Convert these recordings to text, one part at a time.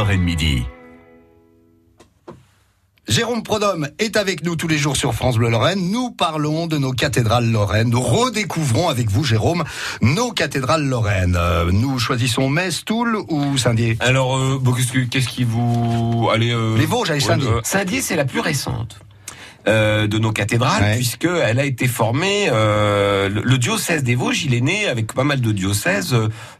Lorraine Midi. Jérôme Prodhomme est avec nous tous les jours sur France Bleu Lorraine. Nous parlons de nos cathédrales lorraines. Nous redécouvrons avec vous, Jérôme, nos cathédrales lorraines. Euh, nous choisissons Metz, Toul ou Saint-Dié? Alors, euh, bon, qu'est-ce, que- qu'est-ce qui vous... Allez, euh, Les Vosges, allez, Saint-Dié. euh, Saint-Dié, c'est la plus récente. Euh, de nos cathédrales, Ouais. puisque elle a été formée. euh, le, le diocèse des Vosges, il est né avec pas mal de diocèses,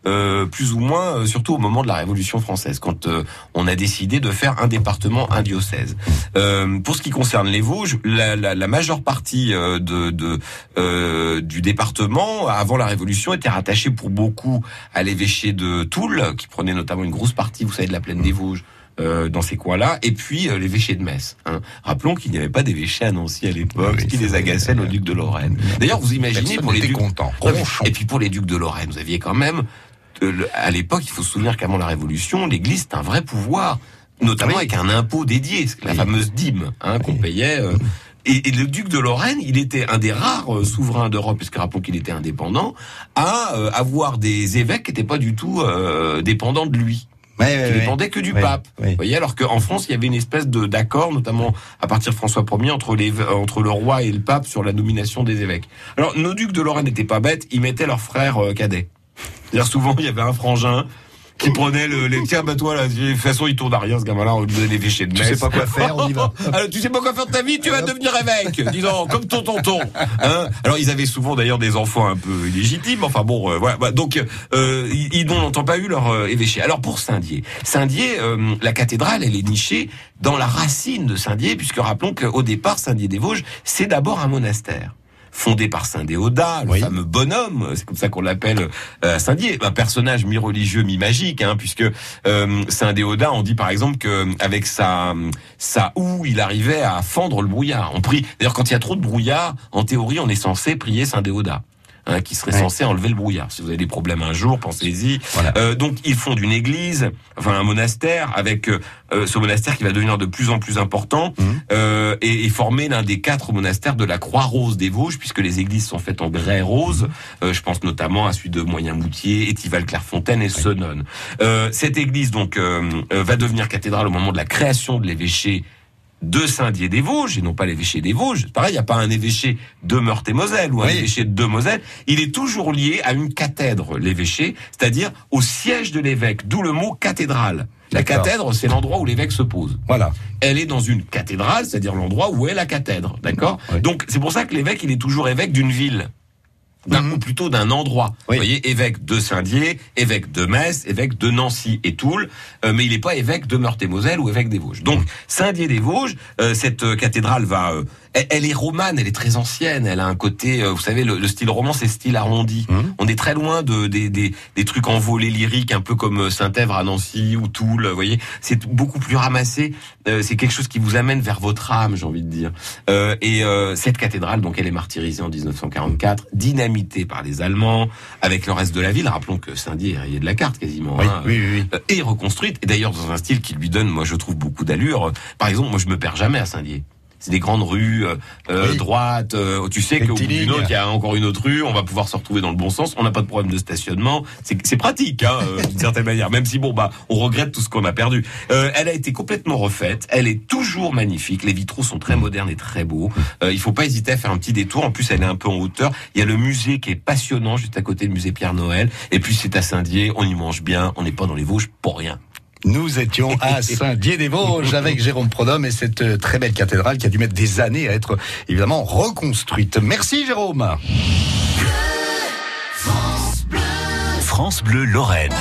euh, plus ou moins, euh, surtout au moment de la Révolution française, quand euh, on a décidé de faire un département, un diocèse. Euh, pour ce qui concerne les Vosges, la, la, la majeure partie euh, de, de euh, du département avant la Révolution était rattachée pour beaucoup à l'évêché de Toul, qui prenait notamment une grosse partie, vous savez, de la plaine des Vosges euh, dans ces coins-là, et puis euh, l'évêché de Metz. Hein. Rappelons qu'il n'y avait pas d'évêché à Nancy à l'époque, Oui, ce qui c'est les agaçait le duc de Lorraine. D'ailleurs, vous imaginez pour les ducs... content. Et puis pour les ducs de Lorraine, vous aviez quand même, euh, à l'époque, il faut se souvenir qu'avant la Révolution, l'Église c'était un vrai pouvoir, notamment Oui. avec un impôt dédié, c'est la Oui. fameuse dîme hein, qu'on payait. euh, et, et le duc de Lorraine, il était un des rares euh, souverains d'Europe, puisque rappelons qu'il était indépendant, à euh, avoir des évêques qui n'étaient pas du tout euh, dépendants de lui Ouais, qui ouais. dépendait que du pape. Vous voyez, alors qu'en France, il y avait une espèce de d'accord, notamment à partir de François Ier, entre, les, entre le roi et le pape sur la nomination des évêques. Alors, nos ducs de Lorraine n'étaient pas bêtes, ils mettaient leurs frères euh, cadets. C'est-à-dire souvent, il y avait un frangin qui prenait le, les tiens, bah toi, là, de toute façon, il tourne à rien, ce gamin-là, on lui donne l'évêché de Tu Metz. sais pas quoi faire, on y va. Alors, tu sais pas quoi faire de ta vie, tu vas devenir évêque, disons, comme ton tonton. Hein Alors, ils avaient souvent d'ailleurs des enfants un peu illégitimes. Enfin bon, euh, voilà. Donc, euh, ils, n'ont pas eu leur euh, évêché. Alors pour Saint-Dié, Saint-Dié, euh, la cathédrale, elle est nichée dans la racine de Saint-Dié, puisque rappelons qu'au départ, Saint-Dié-des-Vosges, c'est d'abord un monastère fondé par Saint Déodat, le Oui. fameux bonhomme, c'est comme ça qu'on l'appelle euh, à Saint-Dié, un personnage mi-religieux, mi-magique, hein, puisque euh, Saint Déodat, on dit par exemple que avec sa sa houe, il arrivait à fendre le brouillard. On prie. D'ailleurs, quand il y a trop de brouillard, en théorie, on est censé prier Saint Déodat. Hein, qui serait Ouais. censé enlever le brouillard. Si vous avez des problèmes un jour, pensez-y. Voilà. Euh, donc ils fondent une église, enfin un monastère, avec euh, euh, ce monastère qui va devenir de plus en plus important Mhm. euh, et, et former l'un des quatre monastères de la Croix-Rose des Vosges, puisque les églises sont faites en grès rose. Euh, je pense notamment à celui de Moyen-Moutier, Étival-Clairefontaine et Senones. Euh, cette église donc va devenir cathédrale au moment de la création de l'évêché de Saint-Dié des Vosges, et non pas l'évêché des Vosges. Pareil, il n'y a pas un évêché de Meurthe-et-Moselle ou un Oui. évêché de Moselle. Il est toujours lié à une cathèdre, l'évêché, c'est-à-dire au siège de l'évêque, d'où le mot cathédrale. La cathèdre, c'est l'endroit où l'évêque se pose Voilà. elle est dans une cathédrale, c'est-à-dire l'endroit où est la cathèdre, d'accord? Oui. Donc c'est pour ça que l'évêque, il est toujours évêque d'une ville. D'un, Mhm. Ou plutôt d'un endroit. Oui. Vous voyez, évêque de Saint-Dié, évêque de Metz, évêque de Nancy et Toul, euh, mais il n'est pas évêque de Meurthe-et-Moselle ou évêque des Vosges. Donc, Saint-Dié-des-Vosges, euh, cette euh, cathédrale va... elle, elle est romane, elle est très ancienne, elle a un côté... euh, vous savez, le, le style roman, c'est style arrondi. Mhm. On est très loin de, des, des, des trucs envolés lyriques, un peu comme euh, Saint-Èvre à Nancy ou Toul, vous voyez. C'est beaucoup plus ramassé. Euh, c'est quelque chose qui vous amène vers votre âme, j'ai envie de dire. Euh, et euh, cette cathédrale, donc, elle est martyrisée en 1944, dynamitée par les Allemands, avec le reste de la ville. Rappelons que Saint-Dié est rayé de la carte quasiment. Oui, hein. oui, oui, oui. Euh, Et reconstruite, et d'ailleurs dans un style qui lui donne, moi je trouve, beaucoup d'allure. Par exemple, moi je me perds jamais à Saint-Dié. C'est des grandes rues euh, euh, Oui. droites. euh, tu sais qu'au bout d'une autre, il y a encore une autre rue. On va pouvoir se retrouver dans le bon sens. On n'a pas de problème de stationnement. C'est c'est pratique, hein, euh, d'une certaine manière. Même si bon, bah, on regrette tout ce qu'on a perdu. Euh, elle a été complètement refaite. Elle est toujours magnifique. Les vitraux sont très modernes et très beaux. Euh, il faut pas hésiter à faire un petit détour. En plus, elle est un peu en hauteur. Il y a le musée qui est passionnant juste à côté du musée Pierre Noël. Et puis c'est à Saint-Dié. On y mange bien. On n'est pas dans les Vosges pour rien. Nous étions à Saint-Dié-des-Vosges avec Jérôme Prodhomme et cette euh, très belle cathédrale qui a dû mettre des années à être évidemment reconstruite. Merci Jérôme. France Bleu Lorraine.